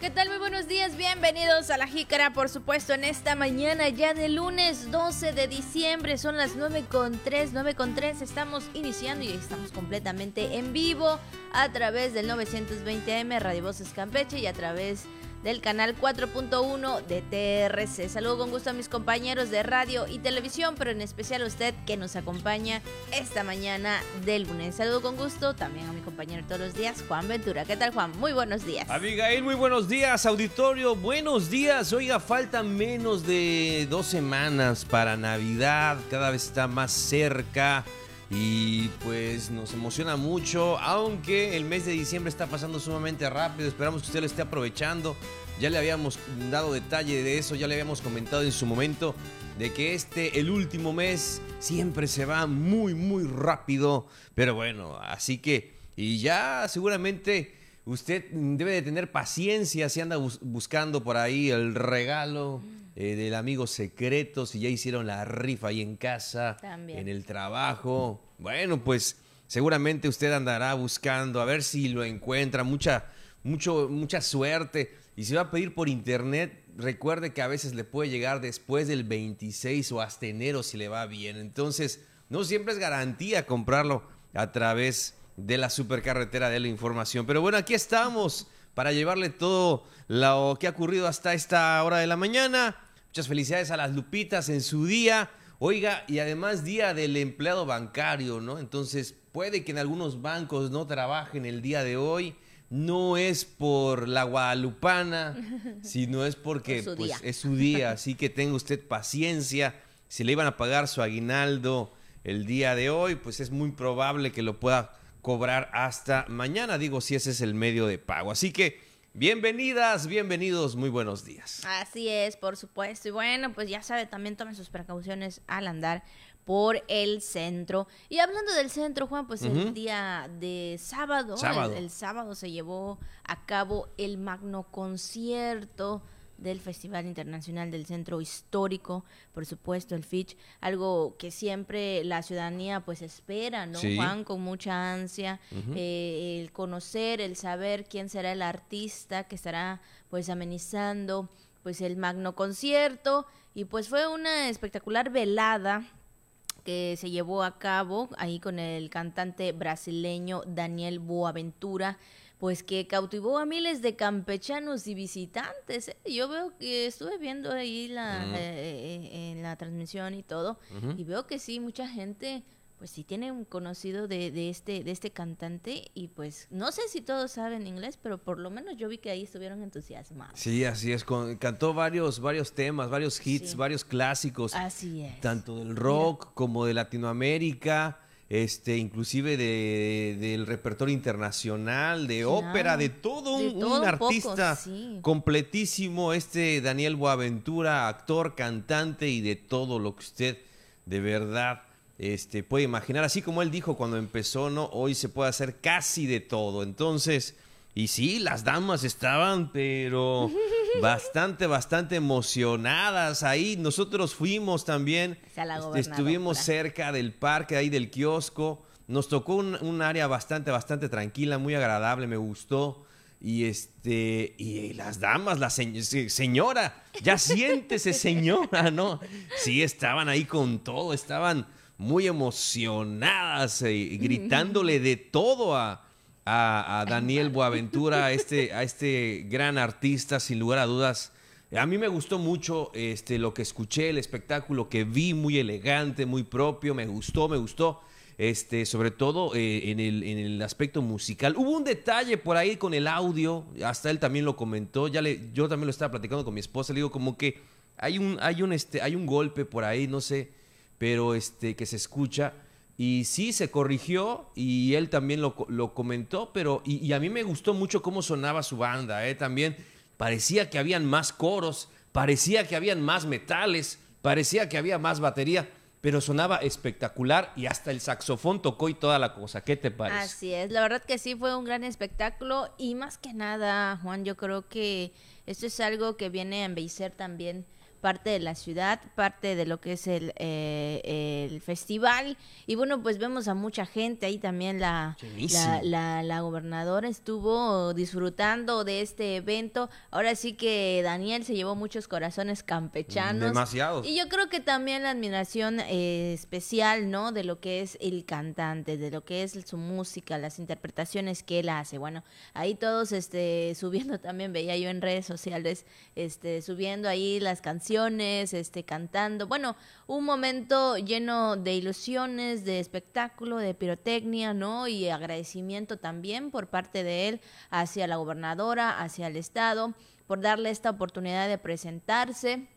¿Qué tal? Muy buenos días, bienvenidos a La Jícara, por supuesto, en esta mañana ya de lunes 12 de diciembre, son las 9 con 3, 9 con 3, estamos iniciando y estamos completamente en vivo a través del 920M Radio Voces Campeche y a través del canal 4.1 de TRC. Saludo con gusto a mis compañeros de radio y televisión, pero en especial a usted que nos acompaña esta mañana del lunes. Saludo con gusto también a mi compañero todos los días, Juan Ventura. ¿Qué tal, Juan? Muy buenos días. Abigail, muy buenos días, auditorio. Buenos días. Oiga, faltan menos de dos semanas para Navidad. Cada vez está más cerca. Y pues nos emociona mucho, aunque el mes de diciembre está pasando sumamente rápido, esperamos que usted lo esté aprovechando. Ya le habíamos dado detalle de eso, ya le habíamos comentado en su momento de que este, el último mes, siempre se va muy, muy rápido. Pero bueno, así que, y ya seguramente usted debe de tener paciencia si anda buscando por ahí el regalo eh, del amigo secreto, si ya hicieron la rifa ahí en casa, en el trabajo. Bueno, pues seguramente usted andará buscando a ver si lo encuentra. Mucha, mucho, mucha suerte. Y si va a pedir por internet, recuerde que a veces le puede llegar después del 26 o hasta enero si le va bien. Entonces, no siempre es garantía comprarlo a través de la supercarretera de la información. Pero bueno, aquí estamos para llevarle todo lo que ha ocurrido hasta esta hora de la mañana. Muchas felicidades a las Lupitas en su día. Oiga, y además día del empleado bancario, ¿no? Entonces, puede que en algunos bancos no trabajen el día de hoy. No es por la guadalupana, sino es porque pues, es su día. Así que tenga usted paciencia. Si le iban a pagar su aguinaldo el día de hoy, pues es muy probable que lo pueda cobrar hasta mañana. Digo, si ese es el medio de pago. Así que Bienvenidas, bienvenidos, muy buenos días. Así es, por supuesto. Y bueno, pues ya sabe, también tomen sus precauciones al andar por el centro. Y hablando del centro, Juan, pues el día de sábado, el, sábado se llevó a cabo el magno concierto del Festival Internacional del Centro Histórico, por supuesto, el FICH, algo que siempre la ciudadanía pues espera, ¿no, Juan? Con mucha ansia, eh, el conocer, el saber quién será el artista que estará pues amenizando pues el magno concierto. Y pues fue una espectacular velada que se llevó a cabo ahí con el cantante brasileño Daniel Boaventura pues que cautivó a miles de campechanos y visitantes. ¿eh? Yo veo que estuve viendo ahí la, eh, eh, en la transmisión y todo, y veo que sí, mucha gente pues sí tiene un conocido de, de, este de este cantante y pues no sé si todos saben inglés pero por lo menos yo vi que ahí estuvieron entusiasmados. Sí así es cantó varios varios temas varios hits varios clásicos así es. tanto del rock como de Latinoamérica este, inclusive de, del repertorio internacional, de ópera, de todo un, artista completísimo, este Daniel Boaventura, actor, cantante y de todo lo que usted de verdad este, puede imaginar. Así como él dijo cuando empezó, ¿no? Hoy se puede hacer casi de todo. Entonces, y sí, las damas estaban, pero bastante, bastante emocionadas ahí. Nosotros fuimos también, este, estuvimos cerca del parque, ahí del kiosco. Nos tocó un, área bastante, bastante tranquila, muy agradable, me gustó. Y este, y las damas, la señora, ya siéntese señora, ¿no? Sí, estaban ahí con todo, estaban muy emocionadas y gritándole de todo a, a, Daniel Boaventura, a este, a este gran artista, sin lugar a dudas. A mí me gustó mucho este, lo que escuché, el espectáculo que vi, muy elegante, muy propio, me gustó, me gustó. Este, sobre todo eh, en, el, en, el, aspecto musical. Hubo un detalle por ahí con el audio, hasta él también lo comentó, ya le, yo también lo estaba platicando con mi esposa, le digo como que hay un, hay un, este, hay un golpe por ahí, no sé, pero este, que se escucha y sí, se corrigió y él también lo, comentó, pero y, a mí me gustó mucho cómo sonaba su banda, ¿eh? También parecía que habían más coros, parecía que habían más metales, parecía que había más batería, pero sonaba espectacular y hasta el saxofón tocó y toda la cosa. ¿Qué te parece? Así es, la verdad que sí fue un gran espectáculo y más que nada, Juan, yo creo que esto es algo que viene a embellecer también parte de la ciudad, parte de lo que es el, eh, el festival. Y bueno, pues vemos a mucha gente ahí también la, la, la, gobernadora estuvo disfrutando de este evento. Ahora sí que Daniel se llevó muchos corazones campechanos. Demasiados. Y yo creo que también la admiración eh, especial, ¿no? De lo que es el cantante, de lo que es su música, las interpretaciones que él hace. Bueno, ahí todos este, subiendo también, veía yo en redes sociales, este, subiendo ahí las canciones, este, cantando. Bueno, un momento lleno de ilusiones, de espectáculo, de pirotecnia, ¿no? Y agradecimiento también por parte de él hacia la gobernadora, hacia el Estado, por darle esta oportunidad de presentarse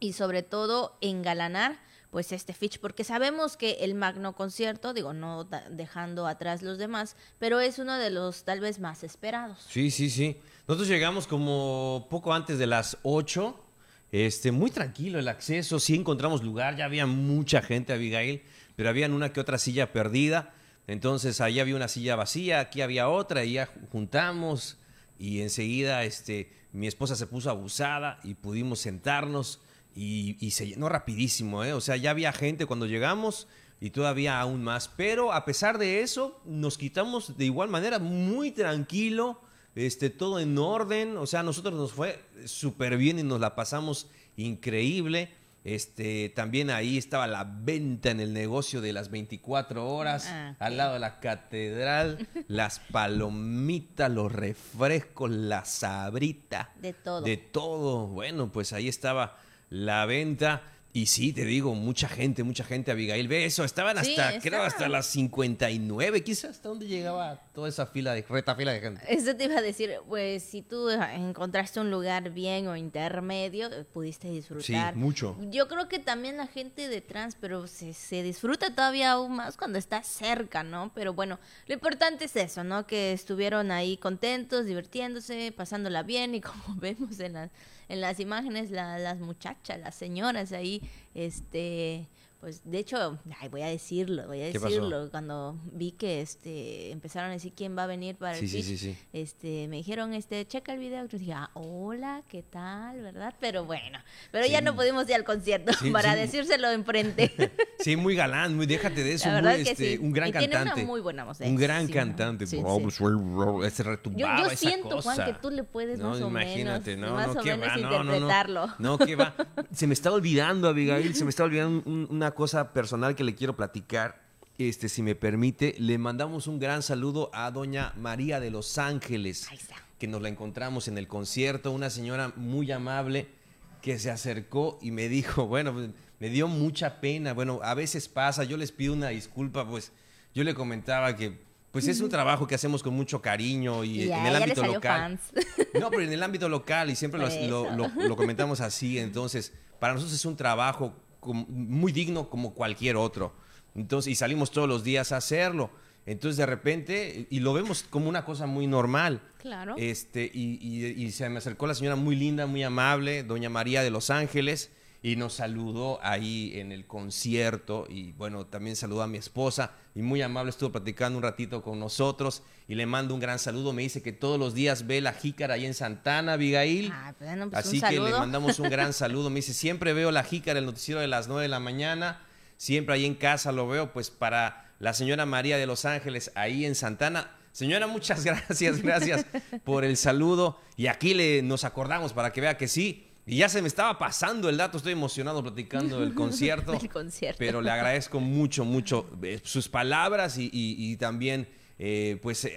y sobre todo engalanar pues este Fitch, porque sabemos que el magno concierto, digo, no dejando atrás los demás, pero es uno de los tal vez más esperados. Sí, sí, sí. Nosotros llegamos como poco antes de las 8, este, muy tranquilo el acceso, sí encontramos lugar, ya había mucha gente, Abigail, pero había una que otra silla perdida, entonces ahí había una silla vacía, aquí había otra, y ya juntamos, y enseguida este, mi esposa se puso abusada y pudimos sentarnos y, se llenó rapidísimo, ¿eh? O sea, ya había gente cuando llegamos y todavía aún más. Pero a pesar de eso, nos quitamos de igual manera muy tranquilo, este, todo en orden. O sea, a nosotros nos fue súper bien y nos la pasamos increíble. Este, también ahí estaba la venta en el negocio de las 24 horas, ah, al lado de la catedral, las palomitas, los refrescos, la sabrita. De todo. De todo. Bueno, pues ahí estaba la venta. Y sí, te digo, mucha gente, mucha gente, Abigail, ve eso, estaban hasta, creo, hasta las 59, quizás, hasta dónde llegaba toda esa fila de, reta fila de gente. Eso te iba a decir, pues si tú encontraste un lugar bien o intermedio, pudiste disfrutar. Sí, mucho. Yo creo que también la gente de trans, pero se, se disfruta todavía aún más cuando está cerca, ¿no? Pero bueno, lo importante es eso, ¿no? Que estuvieron ahí contentos, divirtiéndose, pasándola bien y como vemos en las en las imágenes las muchachas, las señoras ahí, este, pues de hecho, ay, voy a decirlo, voy a decirlo, cuando vi que este empezaron a decir quién va a venir para el sí, este me dijeron este checa el video, y dije, ah, hola, ¿qué tal? ¿verdad? Pero bueno, pero ya no pudimos ir al concierto para decírselo enfrente. sí, muy galán, muy déjate de eso, muy, este, un gran cantante. Tiene una muy buena voz. Un gran cantante. ese retumbaba yo, yo siento, Juan, que tú le puedes más o imagínate, menos, no, más no, o menos va, interpretarlo. No, no, que va. Se me está olvidando, Abigail, se me está olvidando una cosa personal que le quiero platicar, este, si me permite, le mandamos un gran saludo a doña María de Los Ángeles, que nos la encontramos en el concierto, una señora muy amable que se acercó y me dijo, bueno, me dio mucha pena, bueno, a veces pasa, yo les pido una disculpa, pues yo le comentaba que pues es un trabajo que hacemos con mucho cariño y, en el ámbito local. No, pero en el ámbito local y siempre lo, comentamos así. Entonces, para nosotros es un trabajo muy digno como cualquier otro. Entonces, y salimos todos los días a hacerlo. Entonces, de repente, y lo vemos como una cosa muy normal. Claro. Este, y, y, se me acercó la señora muy linda, muy amable, doña María de Los Ángeles, y nos saludó ahí en el concierto. Y bueno, también saludó a mi esposa, y muy amable estuvo platicando un ratito con nosotros. Y le mando un gran saludo. Me dice que todos los días ve la jícara ahí en Santana, Abigail. Ah, pues Así que le mandamos un gran saludo. Me dice, siempre veo la jícara, el noticiero de las 9 de la mañana. Siempre ahí en casa lo veo, pues para la señora María de Los Ángeles, ahí en Santana. Señora, muchas gracias, gracias por el saludo. Y aquí le, nos acordamos para que vea que sí. Y ya se me estaba pasando el dato, estoy emocionado platicando del concierto. el concierto. Pero le agradezco mucho, mucho eh, sus palabras y, también eh, pues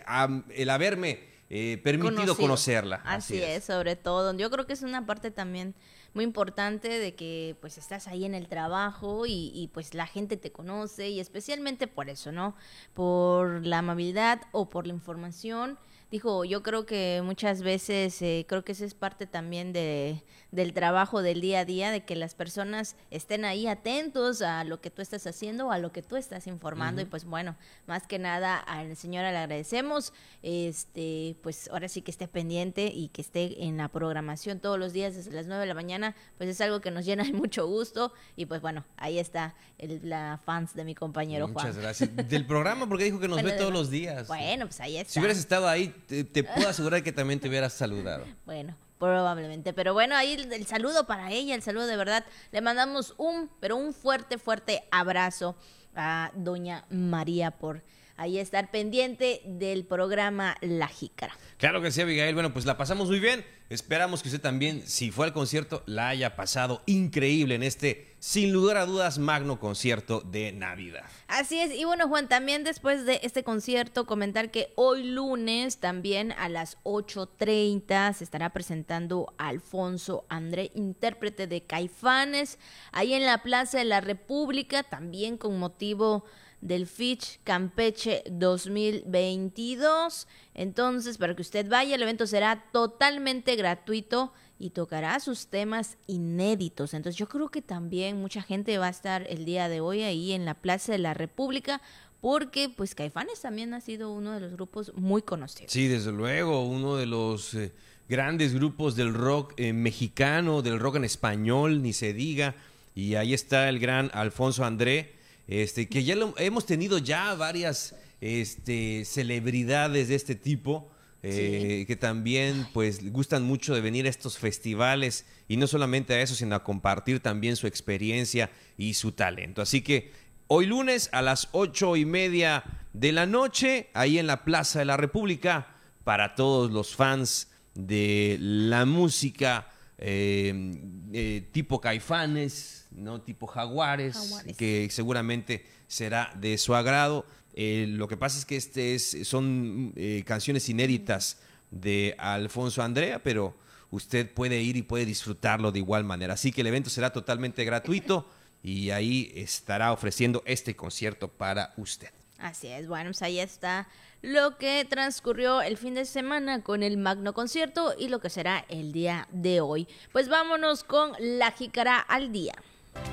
el haberme eh, permitido conocerla. Así, es. sobre todo. Yo creo que es una parte también muy importante de que pues estás ahí en el trabajo y, pues la gente te conoce y especialmente por eso, ¿no? Por la amabilidad o por la información. Dijo, yo creo que muchas veces, eh, creo que esa es parte también de, del trabajo del día a día, de que las personas estén ahí atentos a lo que tú estás haciendo o a lo que tú estás informando. Y pues bueno, más que nada a la señora le agradecemos, este, pues ahora sí que esté pendiente y que esté en la programación todos los días desde las 9 de la mañana, pues es algo que nos llena de mucho gusto. Y pues bueno, ahí está el, la fans de mi compañero Juan. Muchas gracias. Del programa, porque dijo que nos ve todos los días. Bueno, pues ahí está. Si hubieras estado ahí, te, puedo asegurar que también te hubieras saludado. Bueno, Probablemente. Pero bueno, ahí el, saludo para ella, el saludo de verdad. Le mandamos un, pero un fuerte, fuerte abrazo a doña María por ahí estar pendiente del programa La Jícara. Claro que sí, Abigail. Bueno, pues la pasamos muy bien. Esperamos que usted también, si fue al concierto, la haya pasado increíble en este, sin lugar a dudas, magno concierto de Navidad. Así es. Y bueno, Juan, también después de este concierto, comentar que hoy lunes, también a las 8.30, se estará presentando Alfonso André, intérprete de Caifanes, ahí en la Plaza de la República, también con motivo del Fitch Campeche 2022. Entonces, para que usted vaya, el evento será totalmente gratuito y tocará sus temas inéditos. Entonces, yo creo que también mucha gente va a estar el día de hoy ahí en la Plaza de la República porque pues Caifanes también ha sido uno de los grupos muy conocidos. Sí, desde luego, uno de los eh, grandes grupos del rock eh, mexicano, del rock en español, ni se diga. Y ahí está el gran Alfonso André, este, que ya hemos tenido ya varias este, celebridades de este tipo. Eh, que también pues gustan mucho de venir a estos festivales y no solamente a eso, sino a compartir también su experiencia y su talento. Así que hoy lunes a las ocho y media de la noche, ahí en la Plaza de la República, para todos los fans de la música eh, eh, tipo caifanes, ¿no? Tipo Jaguares, que seguramente será de su agrado. Eh, lo que pasa es que este es, son canciones inéditas de Alfonso Andrea, pero usted puede ir y puede disfrutarlo de igual manera. Así que el evento será totalmente gratuito y ahí estará ofreciendo este concierto para usted. Así es, bueno, pues ahí está lo que transcurrió el fin de semana con el magno concierto y lo que será el día de hoy. Pues vámonos con la jícara al día.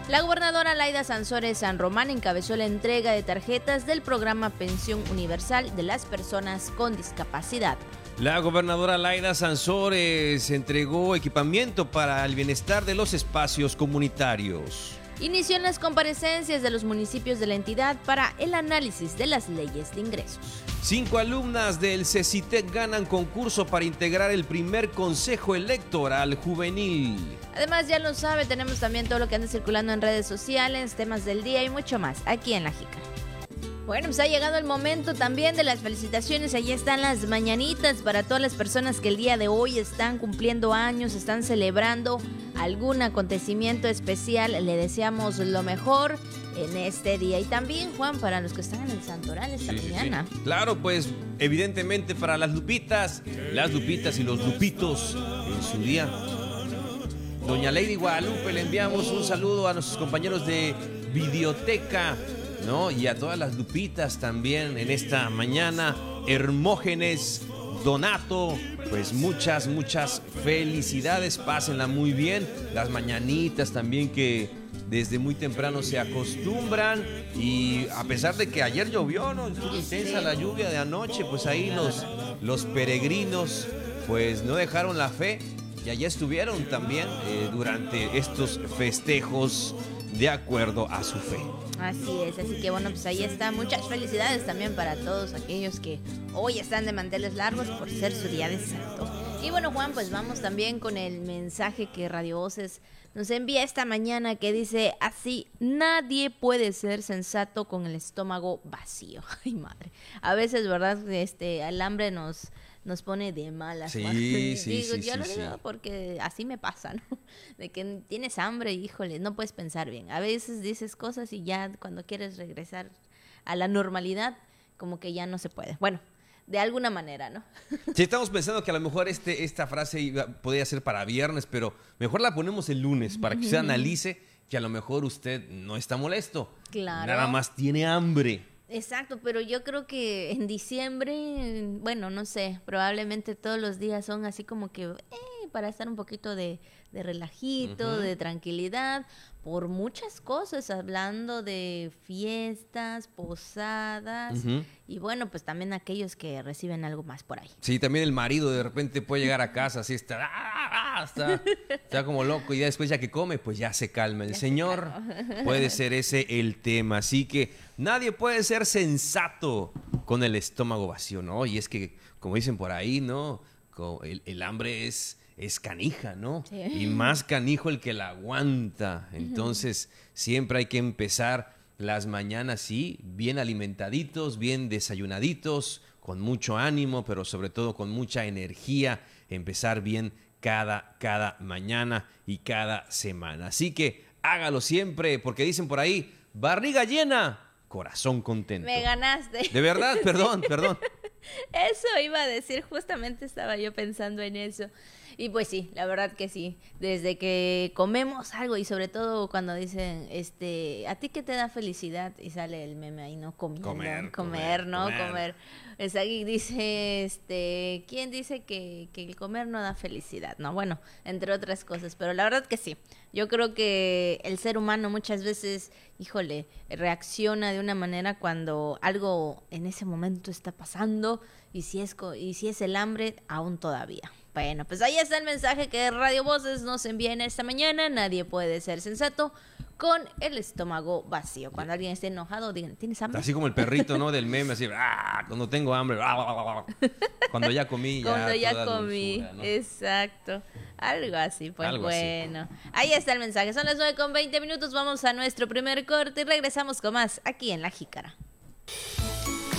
La gobernadora Laida Sansores San Román encabezó la entrega de tarjetas del programa Pensión Universal de las Personas con Discapacidad. La gobernadora Laida Sansores entregó equipamiento para el bienestar de los espacios comunitarios. Inició en las comparecencias de los municipios de la entidad para el análisis de las leyes de ingresos. Cinco alumnas del CECITEC ganan concurso para integrar el primer Consejo Electoral Juvenil. Además, ya lo sabe, tenemos también todo lo que anda circulando en redes sociales, temas del día y mucho más aquí en La Jica. Bueno, pues ha llegado el momento también de las felicitaciones. Allí están las mañanitas para todas las personas que el día de hoy están cumpliendo años, están celebrando algún acontecimiento especial. Le deseamos lo mejor en este día. Y también, Juan, para los que están en el Santoral esta mañana. Claro, pues evidentemente para las lupitas, las lupitas y los lupitos en su día. Doña Lady Guadalupe, le enviamos un saludo a nuestros compañeros de Videoteca ¿no? Y a todas las lupitas también en esta mañana. Hermógenes, Donato, pues muchas, muchas felicidades, pásenla muy bien. Las mañanitas también que desde muy temprano se acostumbran y a pesar de que ayer llovió, ¿no? Estuvo intensa la lluvia de anoche, pues ahí los, los peregrinos pues no dejaron la fe y allá estuvieron también eh, durante estos festejos de acuerdo a su fe. Así es, así que bueno, pues ahí está. Muchas felicidades también para todos aquellos que hoy están de manteles largos por ser su día de santo. Y bueno, Juan, pues vamos también con el mensaje que Radio Voces nos envía esta mañana que dice así, nadie puede ser sensato con el estómago vacío. Ay, madre. A veces, ¿verdad? Este, el hambre nos nos pone de malas. Sí, sí, sí, yo lo digo porque así me pasa, ¿no? De que tienes hambre, híjole, no puedes pensar bien. A veces dices cosas y ya cuando quieres regresar a la normalidad, como que ya no se puede. Bueno, de alguna manera, ¿no? Sí, estamos pensando que a lo mejor este, esta frase podría ser para viernes, pero mejor la ponemos el lunes para que usted analice que a lo mejor usted no está molesto. Claro. Nada más tiene hambre. Exacto, pero yo creo que en diciembre, bueno, no sé, probablemente todos los días son así como que eh, para estar un poquito de, de relajito, de tranquilidad, por muchas cosas, hablando de fiestas, posadas y bueno, pues también aquellos que reciben algo más por ahí. Sí, también el marido de repente puede llegar a casa así está, ¡ah! está, está como loco y ya después ya que come, pues ya se calma. El Señor puede ser ese el tema, así que nadie puede ser sensato con el estómago vacío, ¿no? Y es que, como dicen por ahí, ¿no? El, el hambre es es canija, ¿no? Y más canijo el que la aguanta. Entonces, siempre hay que empezar las mañanas, sí, bien alimentaditos, bien desayunaditos, con mucho ánimo, pero sobre todo con mucha energía, empezar bien cada, cada mañana y cada semana. Así que hágalo siempre, porque dicen por ahí, barriga llena, corazón contento. Me ganaste. De verdad, perdón, perdón. Eso iba a decir, justamente estaba yo pensando en eso. Y pues sí, la verdad que sí. Desde que comemos algo y sobre todo cuando dicen, este, ¿a ti qué te da felicidad? Y sale el meme ahí, ¿no? Comiendo, comer, comer, ¿no? Comer. Es ahí dice, este, ¿quién dice que, que el comer no da felicidad? No, bueno, entre otras cosas, pero la verdad que sí. Yo creo que el ser humano muchas veces, híjole, reacciona de una manera cuando algo en ese momento está pasando y si es, y si es el hambre, aún todavía. Bueno, pues ahí está el mensaje que Radio Voces nos envía en esta mañana. Nadie puede ser sensato con el estómago vacío. Cuando alguien esté enojado, digan, ¿tienes hambre? Así como el perrito, ¿no? Del meme, así, ¡ah! cuando tengo hambre, cuando ya comí, ya. Cuando ya comí, exacto. Algo así, pues bueno. Ahí está el mensaje. Son las 9 con 20 minutos. Vamos a nuestro primer corte y regresamos con más aquí en La Jícara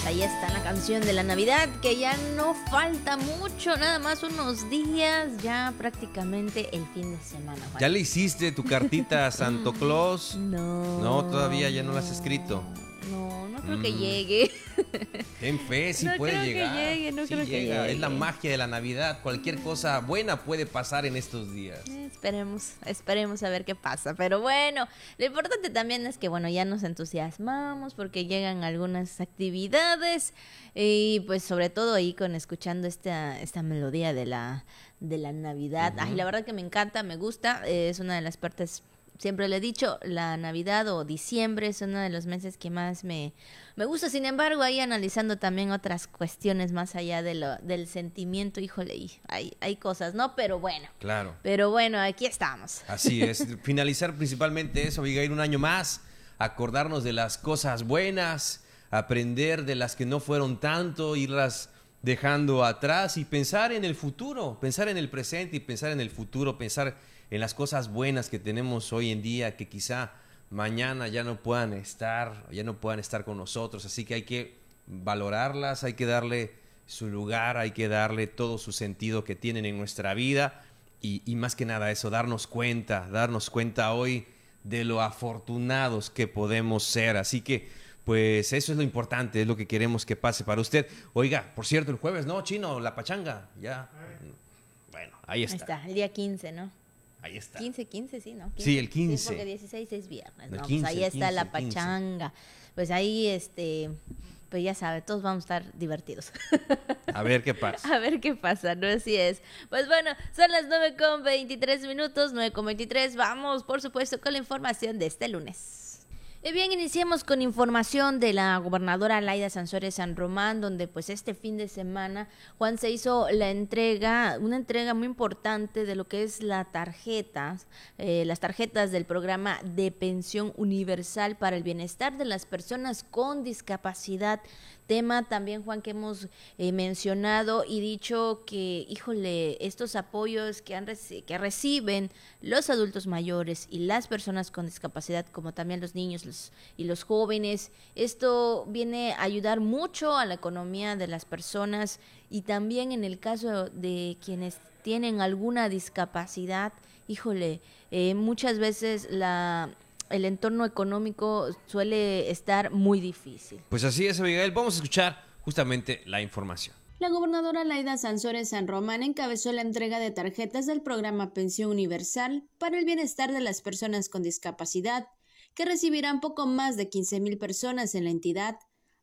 ahí está la canción de la Navidad, que ya no falta mucho, nada más unos días, ya prácticamente el fin de semana. ¿Ya le hiciste tu cartita a Santo Claus? No. No, todavía ya no la has escrito. No, no creo que mm. llegue. Ten fe, sí puede llegar. Que llegue, no creo que llegue. Es la magia de la Navidad. Cualquier cosa buena puede pasar en estos días. Eh, esperemos, esperemos a ver qué pasa. Pero bueno, lo importante también es que, bueno, ya nos entusiasmamos porque llegan algunas actividades y pues sobre todo ahí con escuchando esta, esta melodía de la, de la Navidad. Ay, la verdad que me encanta, me gusta. es una de las partes siempre le he dicho, la Navidad o diciembre es uno de los meses que más me, me gusta. Sin embargo, ahí analizando también otras cuestiones más allá de lo, del sentimiento, híjole, hay, hay cosas, ¿no? Pero bueno. Claro. Pero bueno, aquí estamos. Así es. Finalizar principalmente eso, ir un año más, acordarnos de las cosas buenas, aprender de las que no fueron tanto, irlas dejando atrás y pensar en el futuro, pensar en el presente y pensar en el futuro, pensar en las cosas buenas que tenemos hoy en día que quizá mañana ya no puedan estar, ya no puedan estar con nosotros, así que hay que valorarlas, hay que darle su lugar, hay que darle todo su sentido que tienen en nuestra vida y, y más que nada eso, darnos cuenta, darnos cuenta hoy de lo afortunados que podemos ser, así que pues eso es lo importante, es lo que queremos que pase para usted. Oiga, por cierto, el jueves, ¿no? Chino, la pachanga, ya. Bueno, ahí está. Ahí está, el día 15, ¿no? Ahí está. 15, 15, sí, ¿no? sí, el 15. Sí, porque 16 es viernes, ¿no? pues ahí está la pachanga. Pues ahí, este, pues ya sabe, todos vamos a estar divertidos. A ver qué pasa. A ver qué pasa, ¿no? Así es. Pues bueno, son las 9 con 23 minutos, 9 con 23. Vamos, por supuesto, con la información de este lunes. Bien, iniciemos con información de la gobernadora Laida Sansores San Román, donde pues este fin de semana Juan se hizo la entrega, una entrega muy importante de lo que es la tarjeta, eh, las tarjetas del programa de pensión universal para el bienestar de las personas con discapacidad tema también, Juan, que hemos eh, mencionado y dicho que, híjole, estos apoyos que, han que reciben los adultos mayores y las personas con discapacidad, como también los niños y los jóvenes, esto viene a ayudar mucho a la economía de las personas y también en el caso de quienes tienen alguna discapacidad, híjole, eh, muchas veces la el entorno económico suele estar muy difícil. Pues así es, Abigail. Vamos a escuchar justamente la información. La gobernadora Laida Sansores San Román encabezó la entrega de tarjetas del programa Pensión Universal para el bienestar de las personas con discapacidad, que recibirán poco más de 15 mil personas en la entidad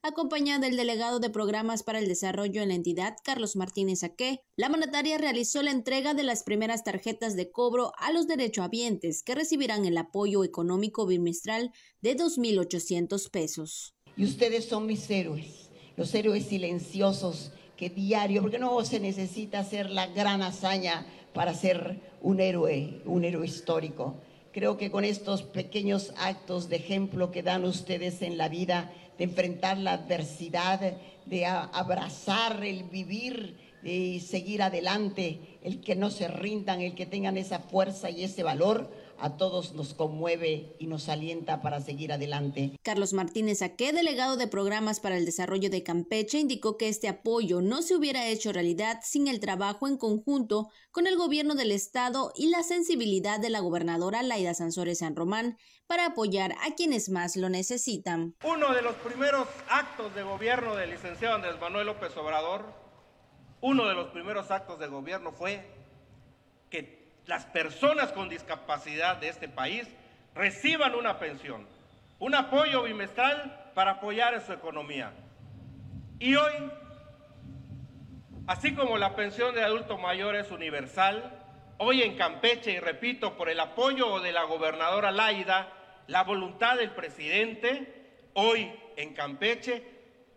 Acompañada del delegado de programas para el desarrollo en la entidad, Carlos Martínez Aque, la mandataria realizó la entrega de las primeras tarjetas de cobro a los derechohabientes que recibirán el apoyo económico bimestral de 2.800 pesos. Y ustedes son mis héroes, los héroes silenciosos que diario, porque no se necesita hacer la gran hazaña para ser un héroe, un héroe histórico. Creo que con estos pequeños actos de ejemplo que dan ustedes en la vida, de enfrentar la adversidad, de abrazar el vivir de seguir adelante, el que no se rindan, el que tengan esa fuerza y ese valor a todos nos conmueve y nos alienta para seguir adelante. Carlos Martínez Aque, delegado de programas para el desarrollo de Campeche, indicó que este apoyo no se hubiera hecho realidad sin el trabajo en conjunto con el gobierno del estado y la sensibilidad de la gobernadora Laida Sansores San Román para apoyar a quienes más lo necesitan. Uno de los primeros actos de gobierno del licenciado Andrés Manuel López Obrador, uno de los primeros actos de gobierno fue que las personas con discapacidad de este país reciban una pensión, un apoyo bimestral para apoyar su economía. Y hoy, así como la pensión de adulto mayor es universal, hoy en Campeche, y repito, por el apoyo de la gobernadora Laida, la voluntad del presidente, hoy en Campeche,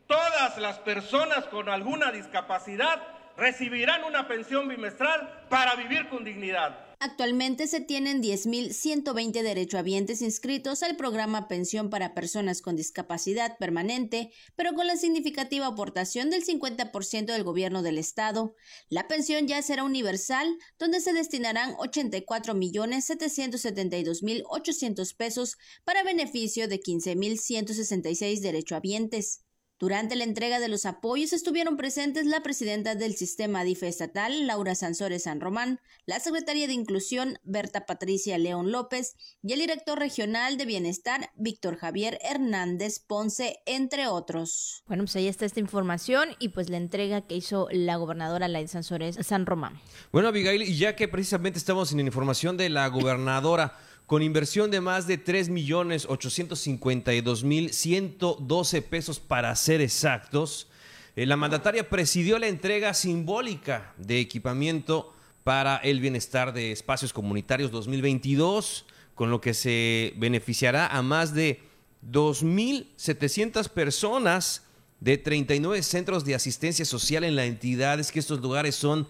todas las personas con alguna discapacidad recibirán una pensión bimestral para vivir con dignidad. Actualmente se tienen 10.120 derechohabientes inscritos al programa Pensión para Personas con Discapacidad Permanente, pero con la significativa aportación del 50% del gobierno del Estado. La pensión ya será universal, donde se destinarán 84.772.800 pesos para beneficio de 15.166 derechohabientes. Durante la entrega de los apoyos estuvieron presentes la presidenta del sistema DIFE estatal, Laura Sansores San Román, la secretaria de Inclusión, Berta Patricia León López, y el director regional de Bienestar, Víctor Javier Hernández Ponce, entre otros. Bueno, pues ahí está esta información y pues la entrega que hizo la gobernadora Laura Sansores San Román. Bueno, Abigail, y ya que precisamente estamos en información de la gobernadora, con inversión de más de 3.852.112 pesos para ser exactos. Eh, la mandataria presidió la entrega simbólica de equipamiento para el bienestar de espacios comunitarios 2022, con lo que se beneficiará a más de 2.700 personas de 39 centros de asistencia social en la entidad. Es que estos lugares son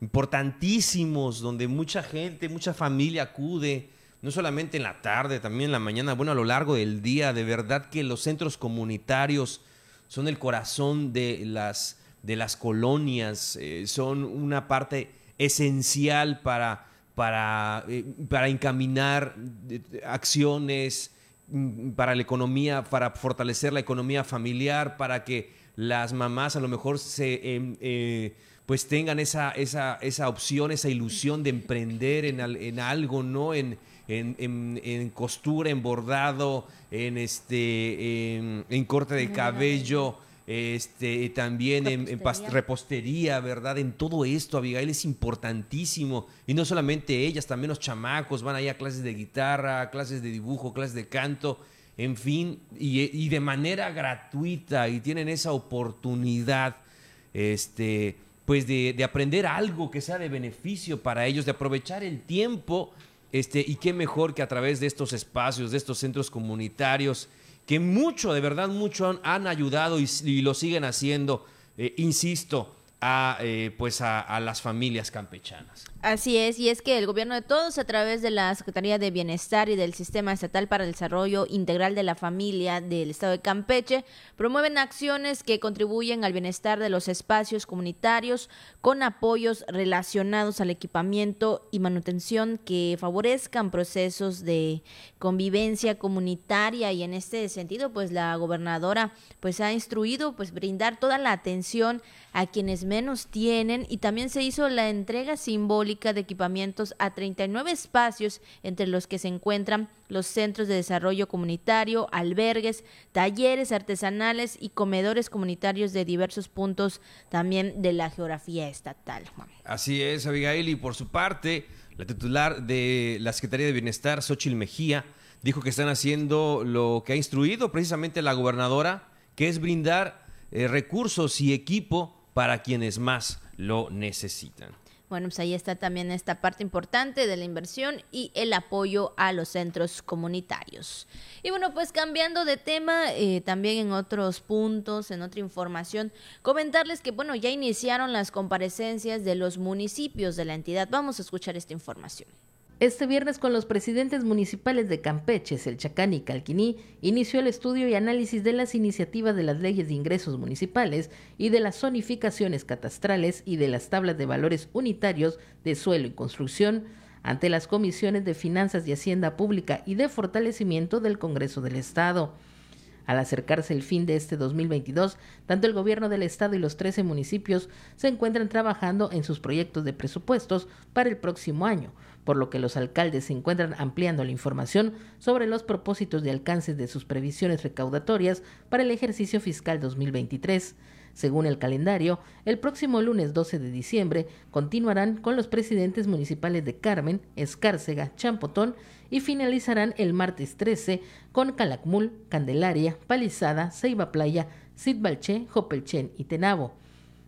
importantísimos, donde mucha gente, mucha familia acude no solamente en la tarde, también en la mañana, bueno, a lo largo del día. De verdad que los centros comunitarios son el corazón de las, de las colonias, eh, son una parte esencial para, para, eh, para encaminar eh, acciones mm, para la economía, para fortalecer la economía familiar, para que las mamás a lo mejor se... Em, pues tengan esa, esa, esa opción, esa ilusión de emprender en, en algo, ¿no? En, en, costura, en bordado, en este, en, corte de cabello, este, también en, repostería, ¿verdad? En todo esto, Abigail, es importantísimo. Y no solamente ellas, también los chamacos van allá a clases de guitarra, clases de dibujo, clases de canto, en fin, y, de manera gratuita, y tienen esa oportunidad, este, pues de, de aprender algo que sea de beneficio para ellos, de aprovechar el tiempo este, y qué mejor que a través de estos espacios, de estos centros comunitarios, que mucho, de verdad, mucho han, ayudado y, lo siguen haciendo, eh, insisto, a, eh, pues a, las familias campechanas. Así es, y es que el gobierno de todos, a través de la Secretaría de Bienestar y del Sistema Estatal para el Desarrollo Integral de la Familia del Estado de Campeche, promueven acciones que contribuyen al bienestar de los espacios comunitarios con apoyos relacionados al equipamiento y manutención que favorezcan procesos de convivencia comunitaria. Y en este sentido, pues la gobernadora pues ha instruido pues brindar toda la atención a quienes menos tienen y también se hizo la entrega simbólica de equipamientos a 39 espacios entre los que se encuentran los centros de desarrollo comunitario, albergues, talleres artesanales y comedores comunitarios de diversos puntos también de la geografía estatal. Así es, Abigail, y por su parte, la titular de la Secretaría de Bienestar, Xochil Mejía, dijo que están haciendo lo que ha instruido precisamente la gobernadora, que es brindar eh, recursos y equipo para quienes más lo necesitan. Bueno, pues ahí está también esta parte importante de la inversión y el apoyo a los centros comunitarios. Y bueno, pues cambiando de tema, eh, también en otros puntos, en otra información, comentarles que, bueno, ya iniciaron las comparecencias de los municipios de la entidad. Vamos a escuchar esta información. Este viernes con los presidentes municipales de Campeche, Selchacán y Calquiní, inició el estudio y análisis de las iniciativas de las leyes de ingresos municipales y de las zonificaciones catastrales y de las tablas de valores unitarios de suelo y construcción ante las comisiones de Finanzas y Hacienda Pública y de Fortalecimiento del Congreso del Estado. Al acercarse el fin de este 2022, tanto el gobierno del estado y los 13 municipios se encuentran trabajando en sus proyectos de presupuestos para el próximo año, por lo que los alcaldes se encuentran ampliando la información sobre los propósitos de alcance de sus previsiones recaudatorias para el ejercicio fiscal 2023. Según el calendario, el próximo lunes 12 de diciembre continuarán con los presidentes municipales de Carmen, Escárcega, Champotón y finalizarán el martes 13 con Calakmul, Candelaria, Palizada, Ceiba Playa, Sidbalché, Jopelchen y Tenabo.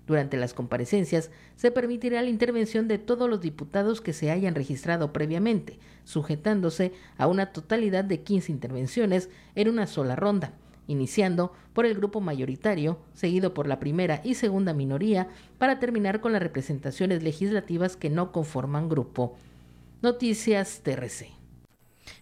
Durante las comparecencias se permitirá la intervención de todos los diputados que se hayan registrado previamente, sujetándose a una totalidad de 15 intervenciones en una sola ronda iniciando por el grupo mayoritario, seguido por la primera y segunda minoría, para terminar con las representaciones legislativas que no conforman grupo. Noticias TRC.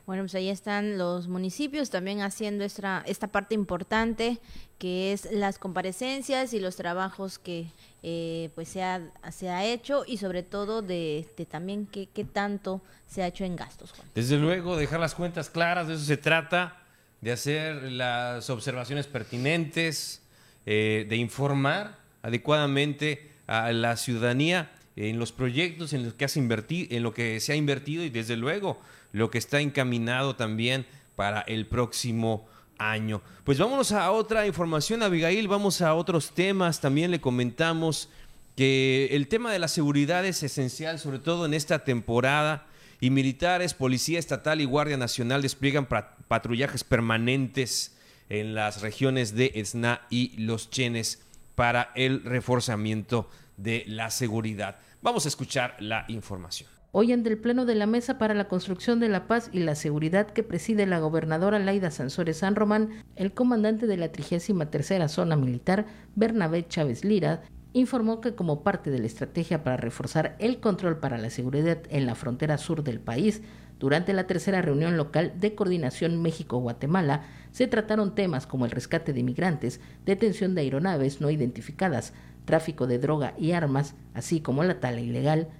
Bueno, pues ahí están los municipios también haciendo esta, esta parte importante que es las comparecencias y los trabajos que eh, pues se ha, se ha hecho y sobre todo de, también qué, qué tanto se ha hecho en gastos. Desde luego, dejar las cuentas claras, de eso se trata de hacer las observaciones pertinentes, eh, de informar adecuadamente a la ciudadanía en los proyectos en los que has en lo que se ha invertido y desde luego lo que está encaminado también para el próximo año. Pues vámonos a otra información, Abigail, vamos a otros temas. También le comentamos que el tema de la seguridad es esencial, sobre todo en esta temporada y militares, Policía Estatal y Guardia Nacional despliegan patrullajes permanentes en las regiones de Esna y Los Chenes para el reforzamiento de la seguridad. Vamos a escuchar la información. Hoy ante el Pleno de la Mesa para la Construcción de la Paz y la Seguridad que preside la gobernadora Laida Sansores San Román, el comandante de la 33 Zona Militar, Bernabé Chávez Lira, informó que como parte de la estrategia para reforzar el control para la seguridad en la frontera sur del país, durante la tercera reunión local de coordinación México-Guatemala, se trataron temas como el rescate de migrantes, detención de aeronaves no identificadas, tráfico de droga y armas, así como la tala ilegal,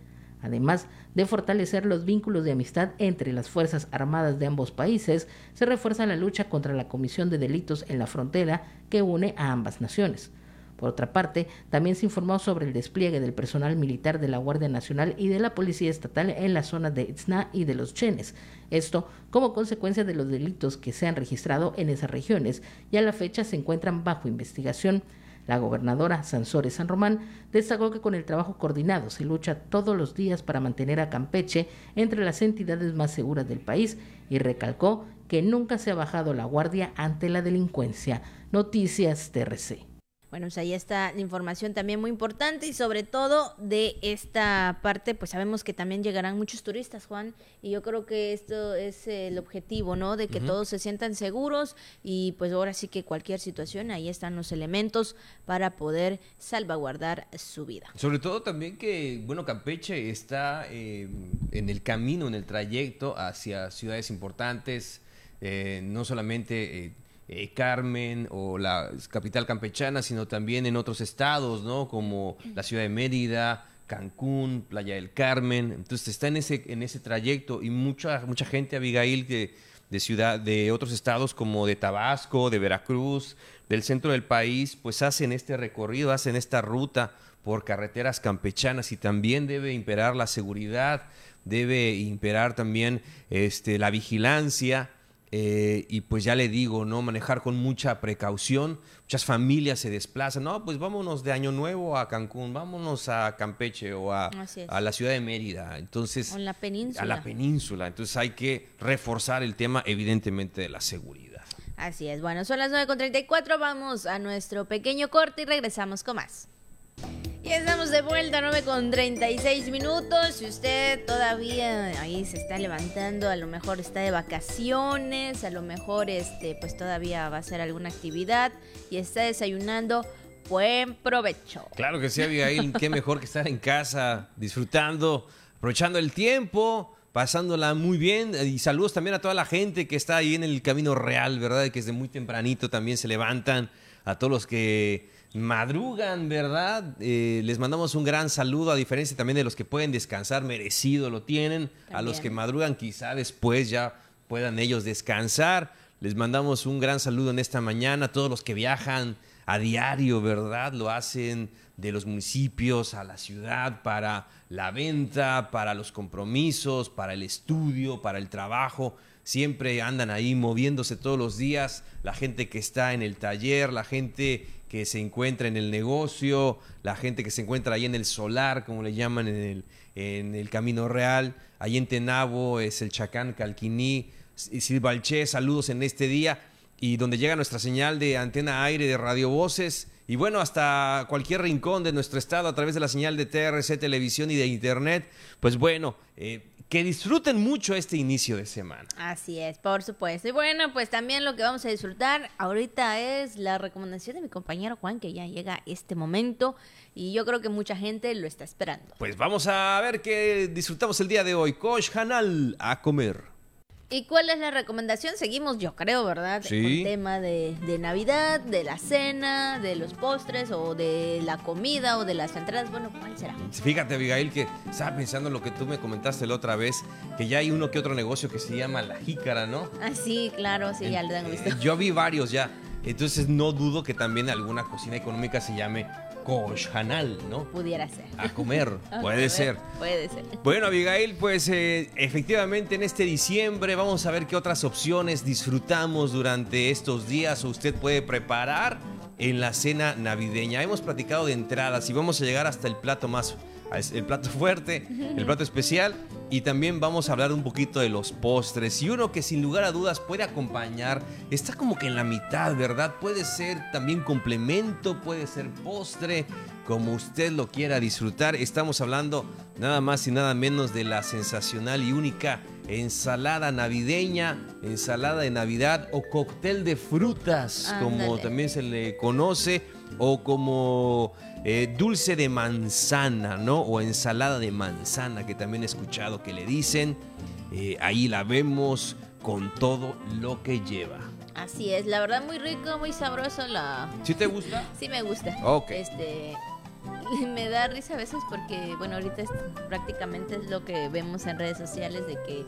además de fortalecer los vínculos de amistad entre las Fuerzas Armadas de ambos países, se refuerza la lucha contra la comisión de delitos en la frontera que une a ambas naciones. Por otra parte, también se informó sobre el despliegue del personal militar de la Guardia Nacional y de la Policía Estatal en la zona de Itzna y de los Chenes. Esto como consecuencia de los delitos que se han registrado en esas regiones y a la fecha se encuentran bajo investigación. La gobernadora Sansores San Román destacó que con el trabajo coordinado se lucha todos los días para mantener a Campeche entre las entidades más seguras del país y recalcó que nunca se ha bajado la guardia ante la delincuencia. Noticias TRC. Bueno, pues ahí está la información también muy importante y sobre todo de esta parte, pues sabemos que también llegarán muchos turistas, Juan, y yo creo que esto es el objetivo, ¿no? De que todos se sientan seguros y pues ahora sí que cualquier situación, ahí están los elementos para poder salvaguardar su vida. Sobre todo también que, bueno, Campeche está eh, en el camino, en el trayecto hacia ciudades importantes, eh, no solamente... Eh, eh, Carmen o la capital campechana, sino también en otros estados, ¿no? Como la ciudad de Mérida, Cancún, Playa del Carmen. Entonces está en ese, en ese trayecto y mucha, mucha gente, Abigail, de, de ciudad, de otros estados como de Tabasco, de Veracruz, del centro del país, pues hacen este recorrido, hacen esta ruta por carreteras campechanas y también debe imperar la seguridad, debe imperar también este, la vigilancia eh, y pues ya le digo, ¿no? Manejar con mucha precaución. Muchas familias se desplazan. No, pues vámonos de Año Nuevo a Cancún, vámonos a Campeche o a, a la ciudad de Mérida. Entonces, a la península. A la península. Entonces hay que reforzar el tema, evidentemente, de la seguridad. Así es. Bueno, son las 9.34. Vamos a nuestro pequeño corte y regresamos con más. Y estamos de vuelta, 9 con 36 minutos. Si usted todavía ahí se está levantando, a lo mejor está de vacaciones, a lo mejor este, pues todavía va a hacer alguna actividad y está desayunando, buen provecho. Claro que sí, Abigail, qué mejor que estar en casa, disfrutando, aprovechando el tiempo pasándola muy bien. Y saludos también a toda la gente que está ahí en el camino real, ¿verdad? Que desde muy tempranito también se levantan. A todos los que madrugan, ¿verdad? Eh, les mandamos un gran saludo, a diferencia también de los que pueden descansar, merecido lo tienen. A los que madrugan, quizá después ya puedan ellos descansar. Les mandamos un gran saludo en esta mañana. A todos los que viajan a diario, ¿verdad? Lo hacen de los municipios a la ciudad para la venta, para los compromisos, para el estudio, para el trabajo. Siempre andan ahí moviéndose todos los días. La gente que está en el taller, la gente que se encuentra en el negocio, la gente que se encuentra ahí en el solar, como le llaman en el, en el Camino Real. Ahí en Tenabo es el Chacán Calquiní. Silvalché, saludos en este día. Y donde llega nuestra señal de antena aire de Radio Voces y bueno, hasta cualquier rincón de nuestro estado a través de la señal de TRC Televisión y de Internet. Pues bueno, eh, que disfruten mucho este inicio de semana. Así es, por supuesto. Y bueno, pues también lo que vamos a disfrutar ahorita es la recomendación de mi compañero Juan, que ya llega este momento y yo creo que mucha gente lo está esperando. Pues vamos a ver qué disfrutamos el día de hoy. Kosh Hanal, a comer. ¿Y cuál es la recomendación? Seguimos, yo creo, ¿verdad? Sí. Con tema de, Navidad, de la cena, de los postres o de la comida o de las entradas. Bueno, ¿cuál será? Fíjate, Abigail, que estaba pensando en lo que tú me comentaste la otra vez, que ya hay uno que otro negocio que se llama La Jícara, ¿no? Ah, sí, claro, sí, ya lo han visto. Yo vi varios ya. Entonces no dudo que también alguna cocina económica se llame Hanal, ¿no? Pudiera ser. A comer, puede ser. Puede ser. Bueno, Abigail, pues eh, efectivamente en este diciembre vamos a ver qué otras opciones disfrutamos durante estos días o usted puede preparar en la cena navideña. Hemos platicado de entradas y vamos a llegar hasta el plato más el plato fuerte, el plato especial y también vamos a hablar un poquito de los postres y uno que sin lugar a dudas puede acompañar, está como que en la mitad, ¿verdad? Puede ser también complemento, puede ser postre, como usted lo quiera disfrutar. Estamos hablando nada más y nada menos de la sensacional y única ensalada navideña, ensalada de Navidad o cóctel de frutas, como también se le conoce, o como eh, dulce de manzana, ¿no? O ensalada de manzana, que también he escuchado que le dicen. Eh, ahí la vemos con todo lo que lleva. Así es, la verdad muy rico, muy sabroso la... ¿Sí te gusta? sí me gusta. Ok. Este, me da risa a veces porque, bueno, ahorita prácticamente es lo que vemos en redes sociales de que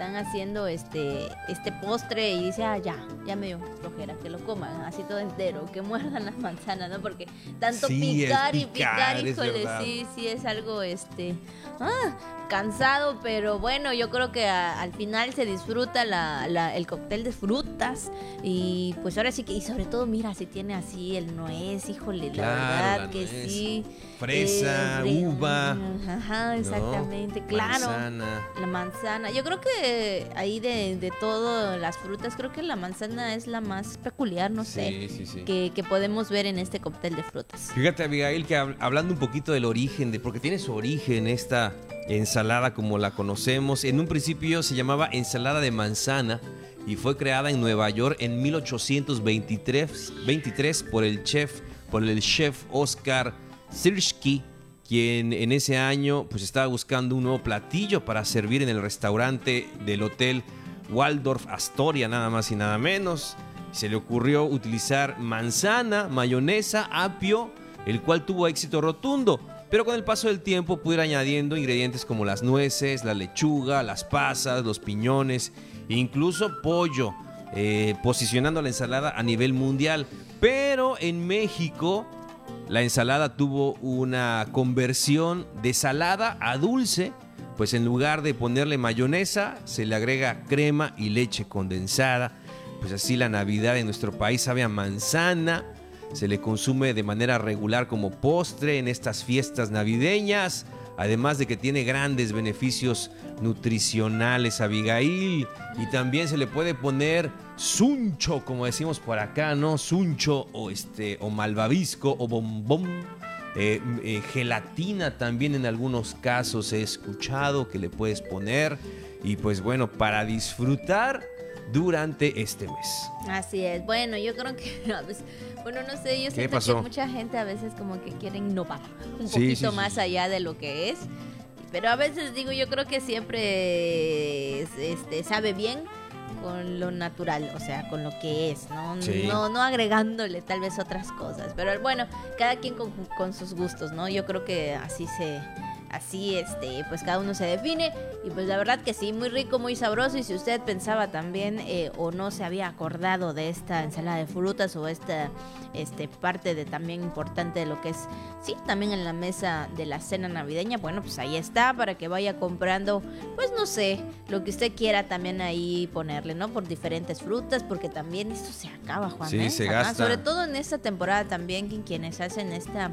están haciendo este este postre y dice, ah, ya, ya me dio flojera, que lo coman así todo entero, que muerdan las manzanas, ¿no? Porque tanto picar, y picar, híjole, sí, sí es algo, este, ah, cansado, pero bueno, yo creo que al final se disfruta la, el cóctel de frutas y pues ahora sí que, y sobre todo, mira, si tiene así el nuez, híjole, la verdad que sí. Fresa, eh, uva. Ajá, exactamente, claro. Manzana. La manzana. Yo creo que ahí de, de todas las frutas, creo que la manzana es la más peculiar, no sé, Que, que, podemos ver en este cóctel de frutas. Fíjate, Abigail, que hablando un poquito del origen, de porque tiene su origen esta ensalada como la conocemos. En un principio se llamaba ensalada de manzana y fue creada en Nueva York en 1823 23 por el chef, por el chef Oscar Sirski, quien en ese año pues estaba buscando un nuevo platillo para servir en el restaurante del hotel Waldorf Astoria, nada más y nada menos. Se le ocurrió utilizar manzana, mayonesa, apio, el cual tuvo éxito rotundo. Pero con el paso del tiempo pude ir añadiendo ingredientes como las nueces, la lechuga, las pasas, los piñones, incluso pollo, eh, posicionando la ensalada a nivel mundial. Pero en México la ensalada tuvo una conversión de salada a dulce, pues en lugar de ponerle mayonesa, se le agrega crema y leche condensada. Pues así la Navidad en nuestro país sabe a manzana, se le consume de manera regular como postre en estas fiestas navideñas, además de que tiene grandes beneficios nutricionales Abigail y también se le puede poner suncho, como decimos por acá, ¿no? Suncho o este o malvavisco o bombón. Eh, eh, gelatina también en algunos casos he escuchado que le puedes poner y pues bueno, para disfrutar durante este mes. Así es. Bueno, yo creo que bueno, no sé, yo siento que mucha gente a veces como que quiere innovar un poquito más allá de lo que es Pero a veces digo, yo creo que siempre este, sabe bien con lo natural, o sea, con lo que es, ¿no? No, no agregándole tal vez otras cosas. Pero bueno, cada quien con, con sus gustos, ¿no? Yo creo que así se, así este pues cada uno se define y pues la verdad que sí muy rico muy sabroso y si usted pensaba también eh, o no se había acordado de esta ensalada de frutas o esta este parte de también importante de lo que es sí también en la mesa de la cena navideña bueno pues ahí está para que vaya comprando pues no sé lo que usted quiera también ahí ponerle no por diferentes frutas porque también esto se acaba Juan sí, ¿eh? se gasta. sobre todo en esta temporada también quienes hacen esta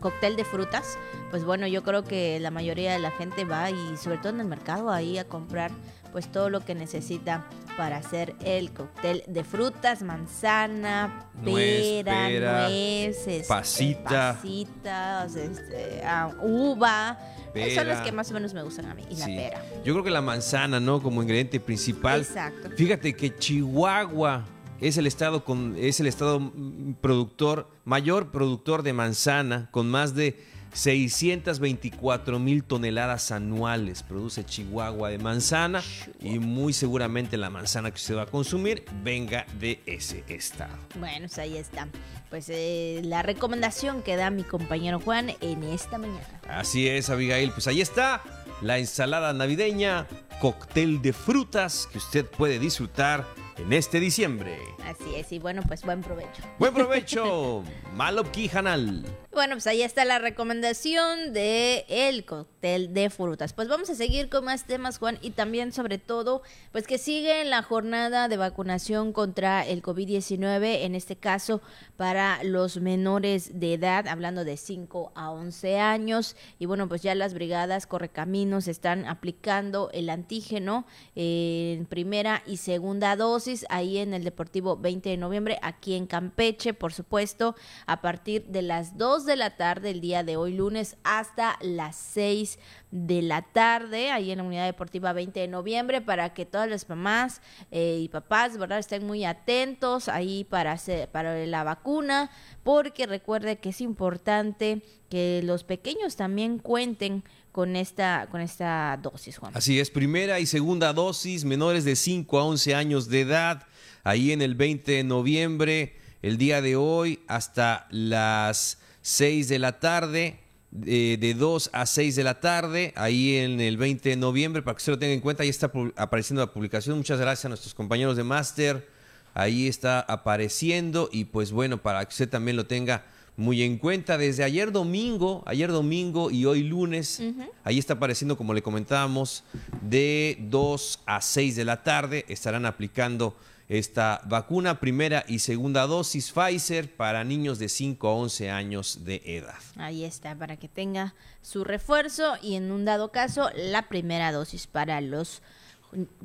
cóctel de frutas pues bueno yo creo que la mayoría de la gente va y sobre todo en el mercado ahí a comprar pues todo lo que necesita para hacer el cóctel de frutas, manzana, pera, nueces, pasita, pasitas, este, ah, uva. Esos son los que más o menos me gustan a mí. Y la pera. Yo creo que la manzana, ¿no? Como ingrediente principal. Exacto. Fíjate que Chihuahua es el estado con es el estado mm, productor mayor productor de manzana con más de 624 mil toneladas anuales produce Chihuahua de manzana y muy seguramente la manzana que usted va a consumir venga de ese estado. Bueno, pues ahí está. Pues eh, la recomendación que da mi compañero Juan en esta mañana. Así es, Abigail. Pues ahí está la ensalada navideña, cóctel de frutas que usted puede disfrutar en este diciembre. Así es, y bueno, pues buen provecho. Buen provecho, Malopki Hanal. Bueno, pues ahí está la recomendación de el cóctel de frutas. Pues vamos a seguir con más temas, Juan, y también sobre todo, pues que sigue la jornada de vacunación contra el COVID-19, en este caso para los menores de edad, hablando de 5 a 11 años. Y bueno, pues ya las brigadas Correcaminos están aplicando el antígeno en primera y segunda dosis ahí en el Deportivo 20 de noviembre, aquí en Campeche, por supuesto, a partir de las 2 de la tarde el día de hoy lunes hasta las 6 de la tarde ahí en la unidad deportiva 20 de noviembre para que todas las mamás eh, y papás verdad estén muy atentos ahí para hacer para la vacuna porque recuerde que es importante que los pequeños también cuenten con esta, con esta dosis, Juan. Así es, primera y segunda dosis, menores de 5 a 11 años de edad, ahí en el 20 de noviembre, el día de hoy, hasta las 6 de la tarde, de 2 a 6 de la tarde, ahí en el 20 de noviembre, para que usted lo tenga en cuenta, ahí está apareciendo la publicación. Muchas gracias a nuestros compañeros de máster, ahí está apareciendo y pues bueno, para que usted también lo tenga muy en cuenta. Desde ayer domingo, ayer domingo y hoy lunes, ahí está apareciendo, como le comentábamos, de 2 a 6 de la tarde, estarán aplicando esta vacuna, primera y segunda dosis Pfizer para niños de 5 a 11 años de edad. Ahí está, para que tenga su refuerzo y en un dado caso la primera dosis para los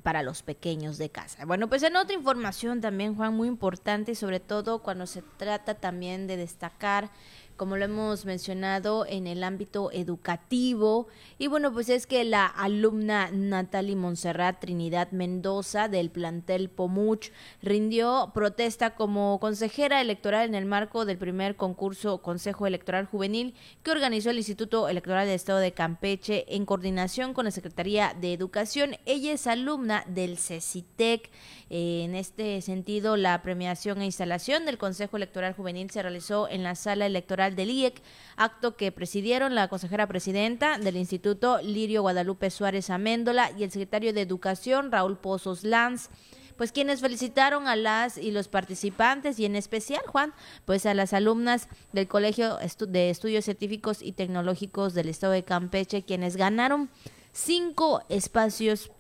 para los pequeños de casa. Bueno, pues en otra información también, Juan, muy importante, sobre todo cuando se trata también de destacar como lo hemos mencionado, en el ámbito educativo. Y bueno, pues es que la alumna Natalie Montserrat Trinidad Mendoza del plantel Pomuch rindió protesta como consejera electoral en el marco del primer concurso Consejo Electoral Juvenil que organizó el Instituto Electoral del Estado de Campeche en coordinación con la Secretaría de Educación. Ella es alumna del CECITEC en este sentido, la premiación e instalación del Consejo Electoral Juvenil se realizó en la sala electoral del IEC, acto que presidieron la consejera presidenta del Instituto Lirio Guadalupe Suárez Améndola y el secretario de Educación Raúl Pozos Lanz pues quienes felicitaron a las y los participantes y en especial, Juan, pues a las alumnas del Colegio de Estudios Científicos y Tecnológicos del Estado de Campeche, quienes ganaron cinco espacios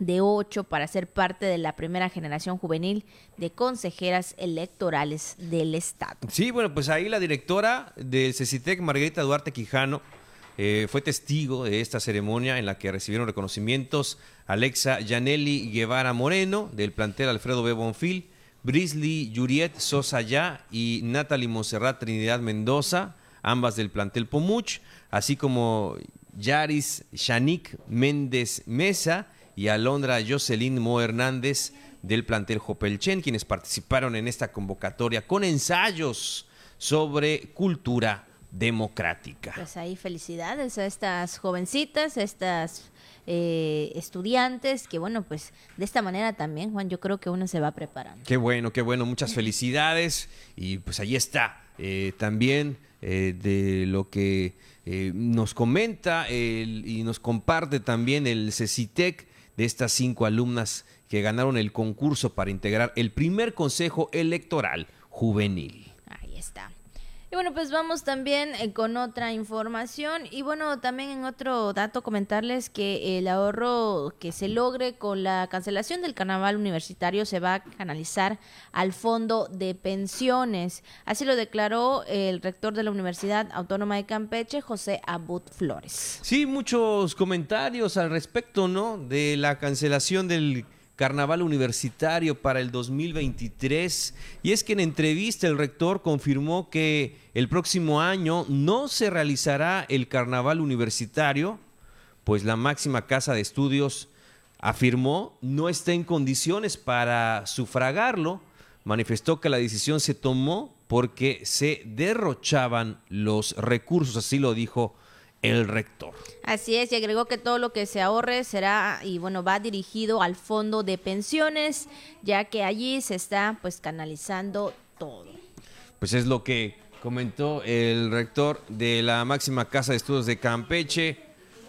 de ocho para ser parte de la primera generación juvenil de consejeras electorales del Estado. Sí, bueno, pues ahí la directora del CECITEC, Margarita Duarte Quijano, eh, fue testigo de esta ceremonia en la que recibieron reconocimientos Alexa Yaneli Guevara Moreno, del plantel Alfredo B. Bonfil, Brisley Yuriet Sosa Ya y Natalie Monserrat Trinidad Mendoza, ambas del plantel Pomuch, así como Yaris Shanik Méndez Mesa, y Alondra Jocelyn Mo Hernández del plantel Jopelchen, quienes participaron en esta convocatoria con ensayos sobre cultura democrática. Pues ahí felicidades a estas jovencitas, a estas eh, estudiantes, que bueno, pues de esta manera también, Juan, yo creo que uno se va preparando. Qué bueno, qué bueno, muchas felicidades y pues ahí está eh, también eh, de lo que nos comenta y nos comparte también el CECITEC de estas cinco alumnas que ganaron el concurso para integrar el primer consejo electoral juvenil. Y bueno, pues vamos también eh, con otra información y bueno, también en otro dato comentarles que el ahorro que se logre con la cancelación del carnaval universitario se va a canalizar al fondo de pensiones. Así lo declaró el rector de la Universidad Autónoma de Campeche, José Abud Flores. Sí, muchos comentarios al respecto, ¿no? De la cancelación del Carnaval Universitario para el 2023. Y es que en entrevista el rector confirmó que el próximo año no se realizará el Carnaval Universitario, pues la máxima casa de estudios afirmó no está en condiciones para sufragarlo. Manifestó que la decisión se tomó porque se derrochaban los recursos, así lo dijo el rector. Así es, y agregó que todo lo que se ahorre será y bueno, va dirigido al fondo de pensiones, ya que allí se está pues canalizando todo. Pues es lo que comentó el rector de la máxima casa de estudios de Campeche,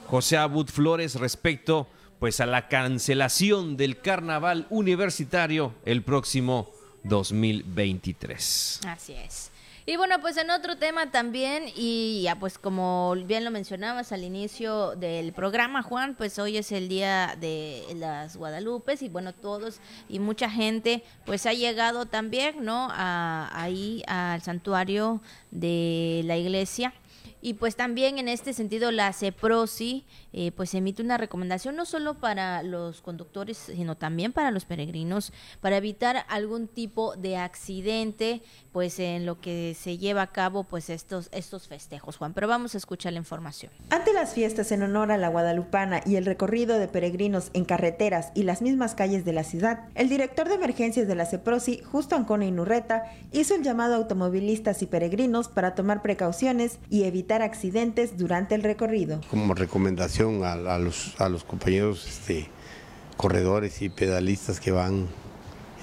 José Abud Flores, respecto pues a la cancelación del carnaval universitario el próximo 2023. Así es. Y bueno, pues en otro tema también, y ya pues como bien lo mencionabas al inicio del programa, Juan, pues hoy es el día de las Guadalupes y bueno, todos y mucha gente pues ha llegado también, ¿no? A, ahí al santuario de la iglesia y pues también en este sentido la CEPROSI eh, pues emite una recomendación no solo para los conductores, sino también para los peregrinos, para evitar algún tipo de accidente pues en lo que se lleva a cabo pues estos, estos festejos, Juan. Pero vamos a escuchar la información. Ante las fiestas en honor a la Guadalupana y el recorrido de peregrinos en carreteras y las mismas calles de la ciudad, el director de emergencias de la CEPROSI, Justo Ancona Inurreta, hizo el llamado a automovilistas y peregrinos para tomar precauciones y evitar accidentes durante el recorrido. Como recomendación a, los, a los compañeros este, corredores y pedalistas que van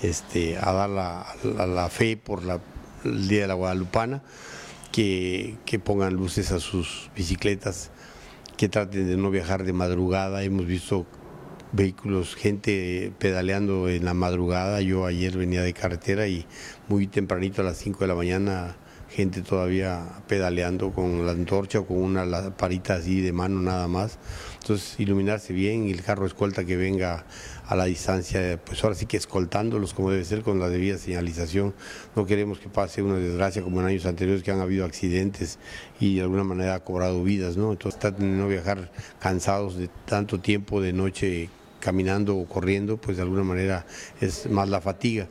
este, a dar la fe por la el Día de la Guadalupana, que, pongan luces a sus bicicletas, que traten de no viajar de madrugada. Hemos visto vehículos, gente pedaleando en la madrugada. Yo ayer venía de carretera y muy tempranito a las 5 de la mañana gente todavía pedaleando con la antorcha o con una parita así de mano nada más. Entonces iluminarse bien y el carro escolta que venga a la distancia, pues ahora sí que escoltándolos como debe ser con la debida señalización. No queremos que pase una desgracia como en años anteriores que han habido accidentes y de alguna manera ha cobrado vidas, ¿no? Entonces traten de no viajar cansados de tanto tiempo de noche caminando o corriendo, pues de alguna manera es más la fatiga.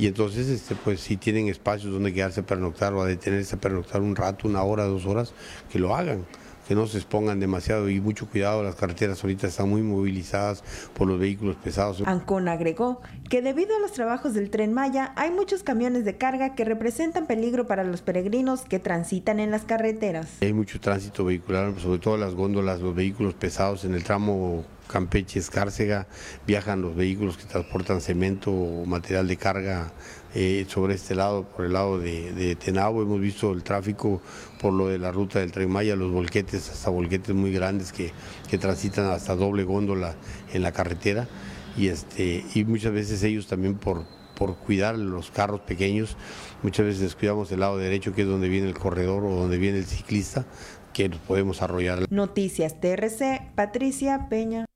Y entonces, este, pues si tienen espacios donde quedarse a pernoctar o a detenerse a pernoctar un rato, una hora, dos horas, que lo hagan que no se expongan demasiado y mucho cuidado, las carreteras ahorita están muy movilizadas por los vehículos pesados. Ancon agregó que debido a los trabajos del tren Maya hay muchos camiones de carga que representan peligro para los peregrinos que transitan en las carreteras. Hay mucho tránsito vehicular, sobre todo las góndolas, los vehículos pesados en el tramo Campeche Escárcega, viajan los vehículos que transportan cemento o material de carga eh, sobre este lado, por el lado de, de, Tenabo. Hemos visto el tráfico por lo de la ruta del Tren Maya, los volquetes, hasta volquetes muy grandes que, que transitan hasta doble góndola en la carretera. Y, este, y muchas veces ellos también por, por cuidar los carros pequeños, muchas veces descuidamos el lado derecho, que es donde viene el corredor o donde viene el ciclista, que nos podemos arrollar. Noticias TRC, Patricia Peña.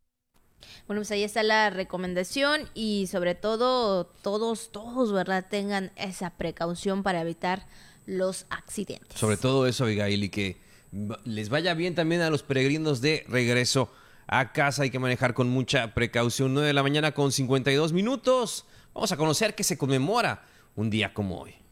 Bueno, pues ahí está la recomendación y sobre todo todos, todos, ¿verdad? Tengan esa precaución para evitar los accidentes. Sobre todo eso, Abigail, y que les vaya bien también a los peregrinos de regreso a casa. Hay que manejar con mucha precaución. 9 de la mañana con 52 minutos. Vamos a conocer que se conmemora un día como hoy.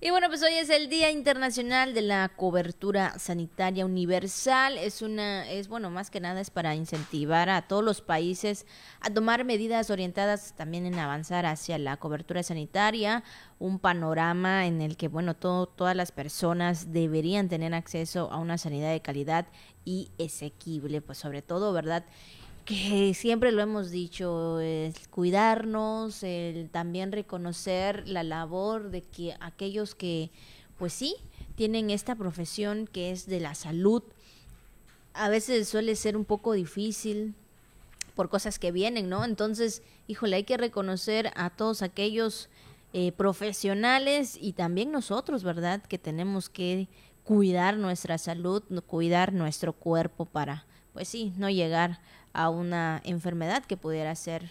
Y bueno, pues hoy es el Día Internacional de la Cobertura Sanitaria Universal. Es una, es bueno, más que nada es para incentivar a todos los países a tomar medidas orientadas también en avanzar hacia la cobertura sanitaria, un panorama en el que, bueno, todas las personas deberían tener acceso a una sanidad de calidad y asequible, pues sobre todo, ¿verdad? Que siempre lo hemos dicho, el cuidarnos, el también reconocer la labor de que aquellos que, pues sí, tienen esta profesión que es de la salud, a veces suele ser un poco difícil por cosas que vienen, ¿no? Entonces, híjole, hay que reconocer a todos aquellos eh, profesionales y también nosotros, ¿verdad? Que tenemos que cuidar nuestra salud, cuidar nuestro cuerpo para, pues sí, no llegar a una enfermedad que pudiera ser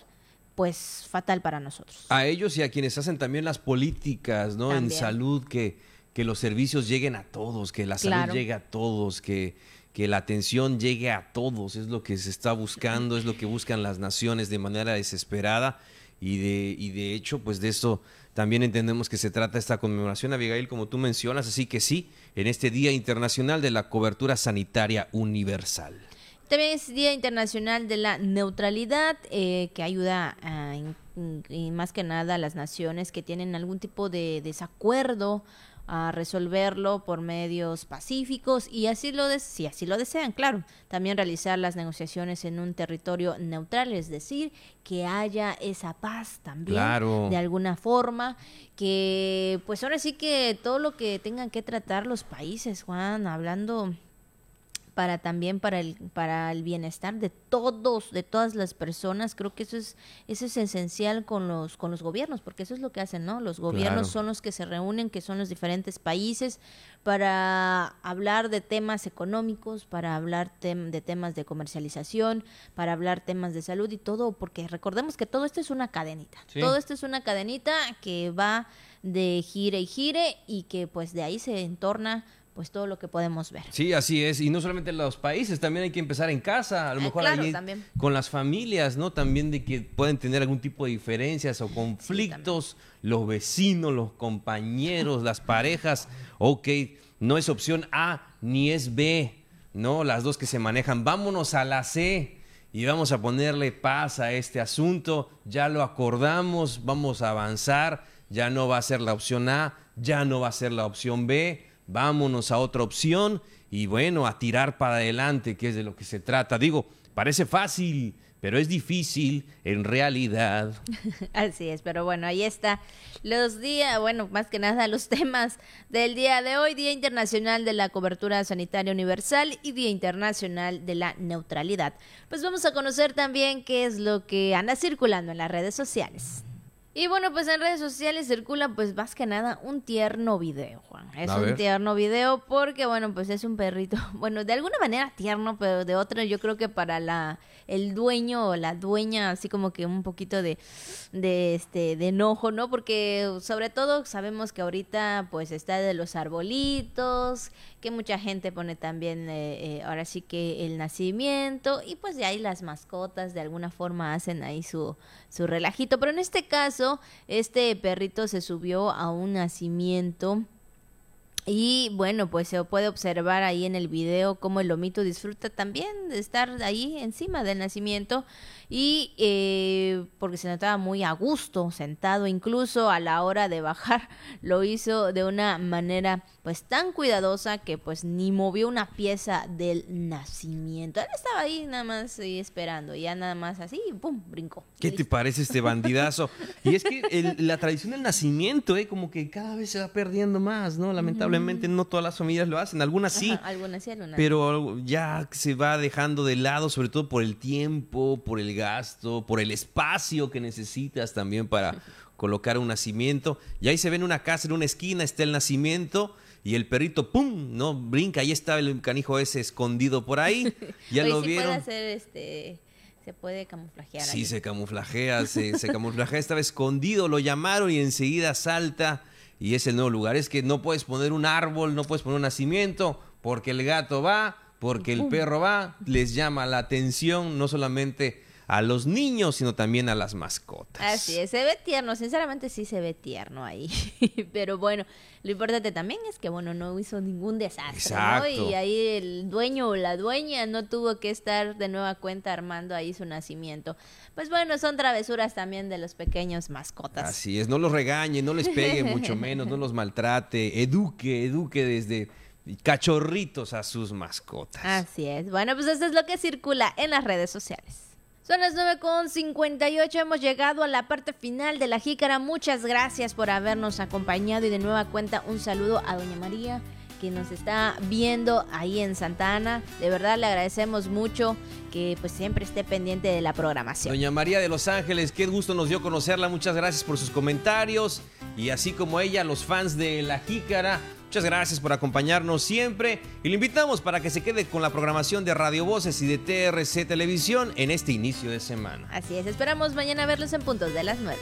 pues fatal para nosotros. A ellos y a quienes hacen también las políticas, ¿no? En salud, que, que los servicios lleguen a todos, que la salud llegue a todos, que, que la atención llegue a todos, es lo que se está buscando, es lo que buscan las naciones de manera desesperada y de, y de hecho, pues de eso también entendemos que se trata esta conmemoración, Abigail, como tú mencionas, así que sí, en este Día Internacional de la Cobertura Sanitaria Universal. También es Día Internacional de la Neutralidad, eh, que ayuda a, y más que nada a las naciones que tienen algún tipo de desacuerdo a resolverlo por medios pacíficos y así lo si así lo desean, claro. También realizar las negociaciones en un territorio neutral, es decir, que haya esa paz también de alguna forma, que pues ahora sí que todo lo que tengan que tratar los países, Juan, hablando para también para el para el bienestar de todos de todas las personas. Creo que eso es eso es esencial con los con los gobiernos porque eso es lo que hacen no los gobiernos son los que se reúnen que son los diferentes países para hablar de temas económicos para hablar de temas de comercialización para hablar temas de salud y todo porque recordemos que todo esto es una cadenita. Todo esto es una cadenita que va de gire y gire y que pues de ahí se entorna pues todo lo que podemos ver. Sí, así es. Y no solamente en los países, también hay que empezar en casa, a lo eh, mejor con las familias, ¿no? También de que pueden tener algún tipo de diferencias o conflictos, los vecinos, los compañeros, las parejas. Ok, no es opción A ni es B, ¿no? Las dos que se manejan. Vámonos a la C y vamos a ponerle paz a este asunto. Ya lo acordamos, vamos a avanzar. Ya no va a ser la opción A, ya no va a ser la opción B vámonos a otra opción y bueno, a tirar para adelante, que es de lo que se trata. Digo, parece fácil, pero es difícil en realidad. Así es, pero bueno, ahí está los días, bueno, más que nada los temas del día de hoy, Día Internacional de la Cobertura Sanitaria Universal y Día Internacional de la Neutralidad. Pues vamos a conocer también qué es lo que anda circulando en las redes sociales. Y bueno, pues en redes sociales circula pues más que nada un tierno video, Juan. Es un tierno video porque bueno, pues es un perrito, bueno, de alguna manera tierno, pero de otra yo creo que para la el dueño o la dueña así como que un poquito de de este de enojo, ¿no? Porque sobre todo sabemos que ahorita pues está de los arbolitos, que mucha gente pone también eh, eh, ahora sí que el nacimiento y pues de ahí las mascotas de alguna forma hacen ahí su su relajito, pero en este caso este perrito se subió a un nacimiento y bueno, pues se puede observar ahí en el video cómo el lomito disfruta también de estar ahí encima del nacimiento y eh, porque se notaba muy a gusto sentado incluso a la hora de bajar lo hizo de una manera pues tan cuidadosa que pues ni movió una pieza del nacimiento. Él estaba ahí nada más esperando y ya nada más así pum brincó. ¿qué te parece este bandidazo? y es que la tradición del nacimiento eh como que cada vez se va perdiendo más no lamentablemente no todas las familias lo hacen algunas sí algunas sí algunas pero ya se va dejando de lado sobre todo por el tiempo por el gasto, por el espacio que necesitas también para colocar un nacimiento. Y ahí se ve en una casa, en una esquina, está el nacimiento y el perrito, ¡pum! ¿no? Brinca, ahí está el canijo ese escondido por ahí. Ya lo vieron. Puede hacer este se puede camuflajear. Sí, se camuflajea, se, se camuflajea, estaba escondido, lo llamaron y enseguida salta y es el nuevo lugar. Es que no puedes poner un árbol, no puedes poner un nacimiento, porque el gato va, porque el perro va, les llama la atención, no solamente a los niños, sino también a las mascotas. Así es, se ve tierno, sinceramente sí se ve tierno ahí. Pero bueno, lo importante también es que, bueno, no hizo ningún desastre, ¿no? Y ahí el dueño o la dueña no tuvo que estar de nueva cuenta armando ahí su nacimiento. Pues bueno, son travesuras también de los pequeños mascotas. Así es, no los regañe, no les pegue, mucho menos, no los maltrate, eduque, eduque desde cachorritos a sus mascotas. Así es. Bueno, pues esto es lo que circula en las redes sociales. Son las 9.58, hemos llegado a la parte final de la jícara. Muchas gracias por habernos acompañado y de nueva cuenta un saludo a Doña María que nos está viendo ahí en Santa Ana. De verdad le agradecemos mucho que pues siempre esté pendiente de la programación. Doña María de Los Ángeles, qué gusto nos dio conocerla. Muchas gracias por sus comentarios y así como ella, los fans de La Jícara. Muchas gracias por acompañarnos siempre y le invitamos para que se quede con la programación de Radio Voces y de TRC Televisión en este inicio de semana. Así es, esperamos mañana verlos en puntos de las 9.